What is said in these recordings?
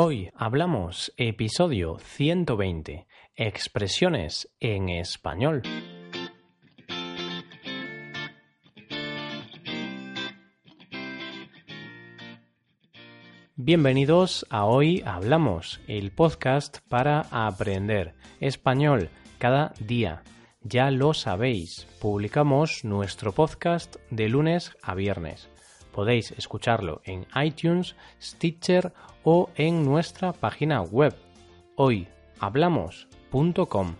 Hoy hablamos episodio 120, expresiones en español. Bienvenidos a Hoy Hablamos, el podcast para aprender español cada día. Ya lo sabéis, publicamos nuestro podcast de lunes a viernes. Podéis escucharlo en iTunes, Stitcher o en nuestra página web hoyhablamos.com.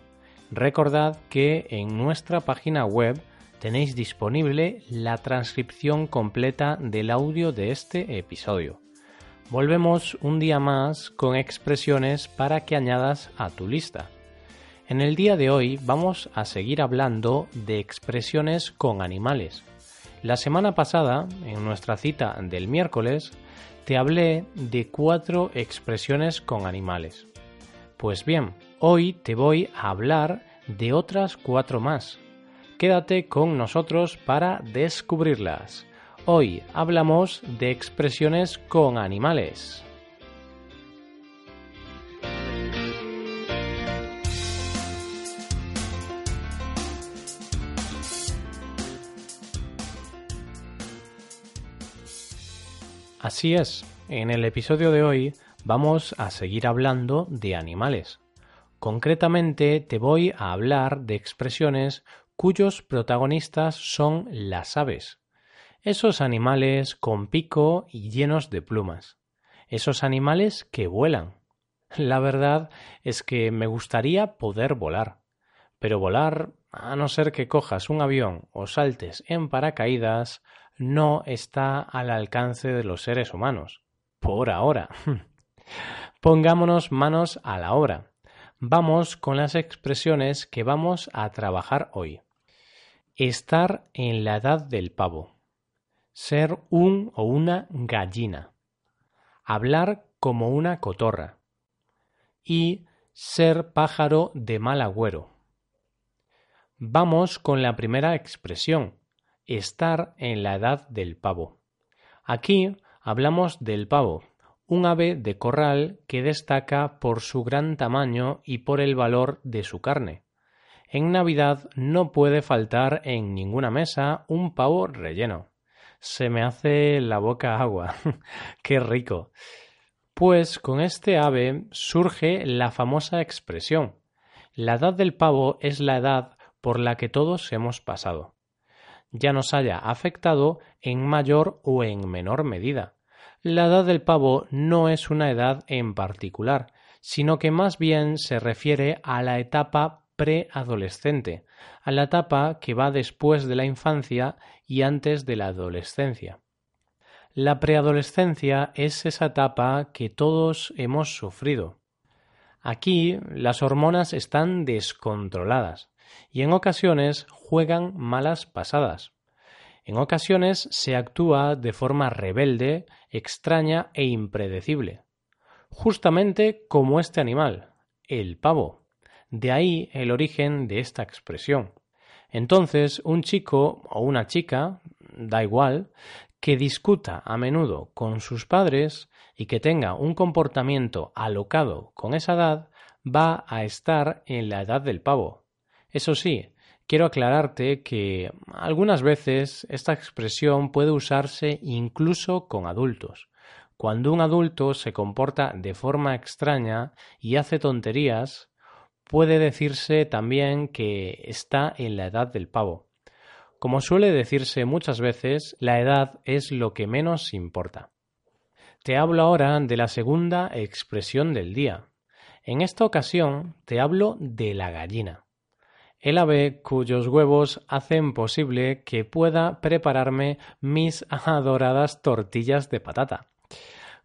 Recordad que en nuestra página web tenéis disponible la transcripción completa del audio de este episodio. Volvemos un día más con expresiones para que añadas a tu lista. En el día de hoy vamos a seguir hablando de expresiones con animales. La semana pasada, en nuestra cita del miércoles, te hablé de cuatro expresiones con animales. Pues bien, hoy te voy a hablar de otras cuatro más. Quédate con nosotros para descubrirlas. Hoy hablamos de expresiones con animales. Así es, en el episodio de hoy vamos a seguir hablando de animales. Concretamente te voy a hablar de expresiones cuyos protagonistas son las aves. Esos animales con pico y llenos de plumas. Esos animales que vuelan. La verdad es que me gustaría poder volar. Pero volar, a no ser que cojas un avión o saltes en paracaídas, no está al alcance de los seres humanos. Por ahora. Pongámonos manos a la obra. Vamos con las expresiones que vamos a trabajar hoy. Estar en la edad del pavo. Ser un o una gallina. Hablar como una cotorra. Y ser pájaro de mal agüero. Vamos con la primera expresión, estar en la edad del pavo. Aquí hablamos del pavo, un ave de corral que destaca por su gran tamaño y por el valor de su carne. En Navidad no puede faltar en ninguna mesa un pavo relleno. Se me hace la boca agua. ¡Qué rico! Pues con este ave surge la famosa expresión. La edad del pavo es la edad por la que todos hemos pasado ya nos haya afectado en mayor o en menor medida. La edad del pavo no es una edad en particular, sino que más bien se refiere a la etapa preadolescente, a la etapa que va después de la infancia y antes de la adolescencia. La preadolescencia es esa etapa que todos hemos sufrido. Aquí las hormonas están descontroladas y en ocasiones juegan malas pasadas. En ocasiones se actúa de forma rebelde, extraña e impredecible, justamente como este animal, el pavo. De ahí el origen de esta expresión. Entonces, un chico o una chica, da igual, que discuta a menudo con sus padres y que tenga un comportamiento alocado con esa edad, va a estar en la edad del pavo, eso sí, quiero aclararte que algunas veces esta expresión puede usarse incluso con adultos. Cuando un adulto se comporta de forma extraña y hace tonterías, puede decirse también que está en la edad del pavo. Como suele decirse muchas veces, la edad es lo que menos importa. Te hablo ahora de la segunda expresión del día. En esta ocasión te hablo de la gallina el ave cuyos huevos hacen posible que pueda prepararme mis adoradas tortillas de patata.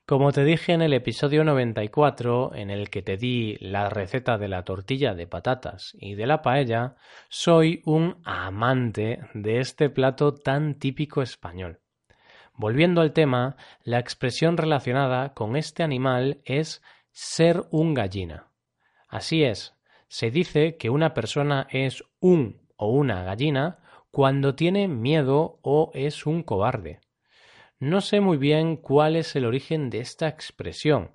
Como te dije en el episodio 94, en el que te di la receta de la tortilla de patatas y de la paella, soy un amante de este plato tan típico español. Volviendo al tema, la expresión relacionada con este animal es ser un gallina. Así es, se dice que una persona es un o una gallina cuando tiene miedo o es un cobarde. No sé muy bien cuál es el origen de esta expresión,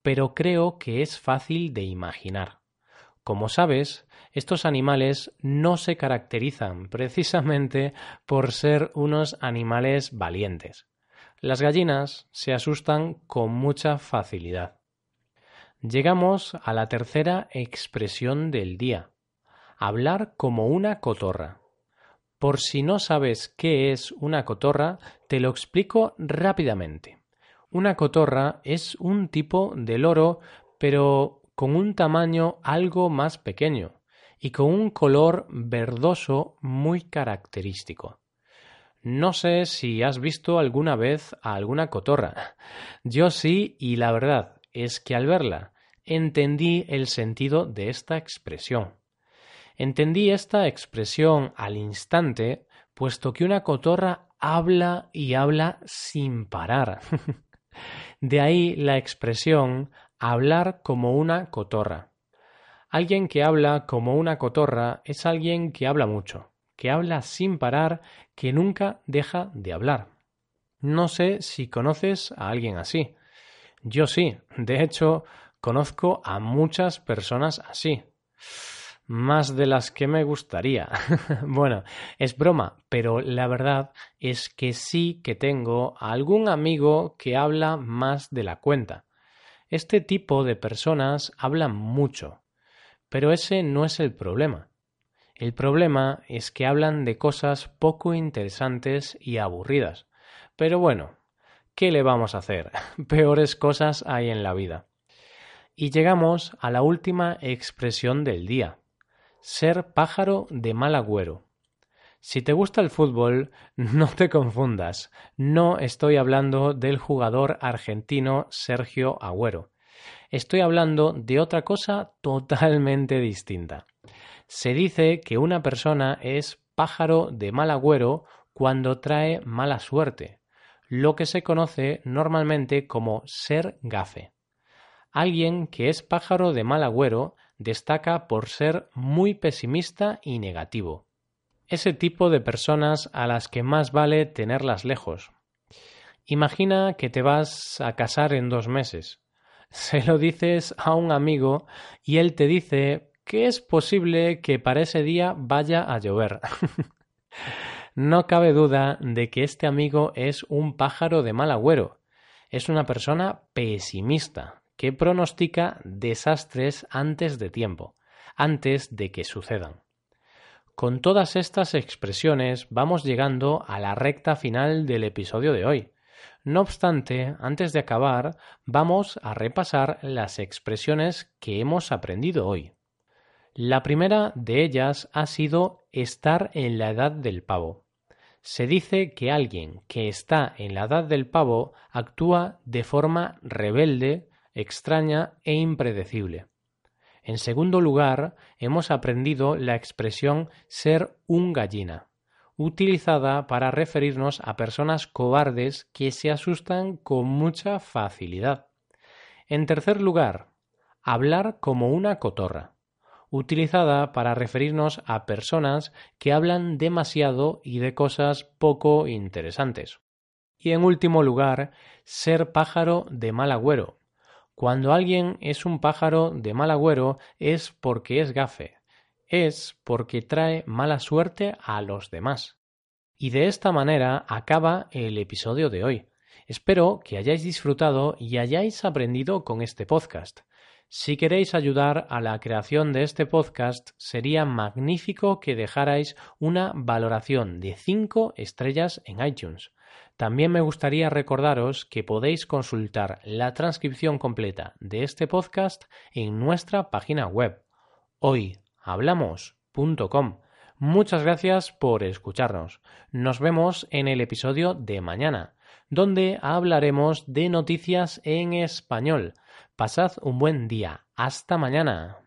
pero creo que es fácil de imaginar. Como sabes, estos animales no se caracterizan precisamente por ser unos animales valientes. Las gallinas se asustan con mucha facilidad. Llegamos a la tercera expresión del día. Hablar como una cotorra. Por si no sabes qué es una cotorra, te lo explico rápidamente. Una cotorra es un tipo de loro, pero con un tamaño algo más pequeño y con un color verdoso muy característico. No sé si has visto alguna vez a alguna cotorra. Yo sí, y la verdad es que al verla entendí el sentido de esta expresión. Entendí esta expresión al instante, puesto que una cotorra habla y habla sin parar. de ahí la expresión hablar como una cotorra. Alguien que habla como una cotorra es alguien que habla mucho, que habla sin parar, que nunca deja de hablar. No sé si conoces a alguien así. Yo sí, de hecho, conozco a muchas personas así. Más de las que me gustaría. bueno, es broma, pero la verdad es que sí que tengo algún amigo que habla más de la cuenta. Este tipo de personas hablan mucho, pero ese no es el problema. El problema es que hablan de cosas poco interesantes y aburridas. Pero bueno, ¿qué le vamos a hacer? Peores cosas hay en la vida. Y llegamos a la última expresión del día. Ser pájaro de mal agüero. Si te gusta el fútbol, no te confundas. No estoy hablando del jugador argentino Sergio Agüero. Estoy hablando de otra cosa totalmente distinta. Se dice que una persona es pájaro de mal agüero cuando trae mala suerte, lo que se conoce normalmente como ser gafe. Alguien que es pájaro de mal agüero destaca por ser muy pesimista y negativo. Ese tipo de personas a las que más vale tenerlas lejos. Imagina que te vas a casar en dos meses se lo dices a un amigo y él te dice que es posible que para ese día vaya a llover. no cabe duda de que este amigo es un pájaro de mal agüero. Es una persona pesimista que pronostica desastres antes de tiempo, antes de que sucedan. Con todas estas expresiones vamos llegando a la recta final del episodio de hoy. No obstante, antes de acabar, vamos a repasar las expresiones que hemos aprendido hoy. La primera de ellas ha sido estar en la edad del pavo. Se dice que alguien que está en la edad del pavo actúa de forma rebelde, extraña e impredecible. En segundo lugar, hemos aprendido la expresión ser un gallina utilizada para referirnos a personas cobardes que se asustan con mucha facilidad. En tercer lugar, hablar como una cotorra, utilizada para referirnos a personas que hablan demasiado y de cosas poco interesantes. Y en último lugar, ser pájaro de mal agüero. Cuando alguien es un pájaro de mal agüero es porque es gafe, es porque trae mala suerte a los demás. Y de esta manera acaba el episodio de hoy. Espero que hayáis disfrutado y hayáis aprendido con este podcast. Si queréis ayudar a la creación de este podcast, sería magnífico que dejarais una valoración de 5 estrellas en iTunes. También me gustaría recordaros que podéis consultar la transcripción completa de este podcast en nuestra página web hoyhablamos.com. Muchas gracias por escucharnos. Nos vemos en el episodio de mañana, donde hablaremos de noticias en español. Pasad un buen día. Hasta mañana.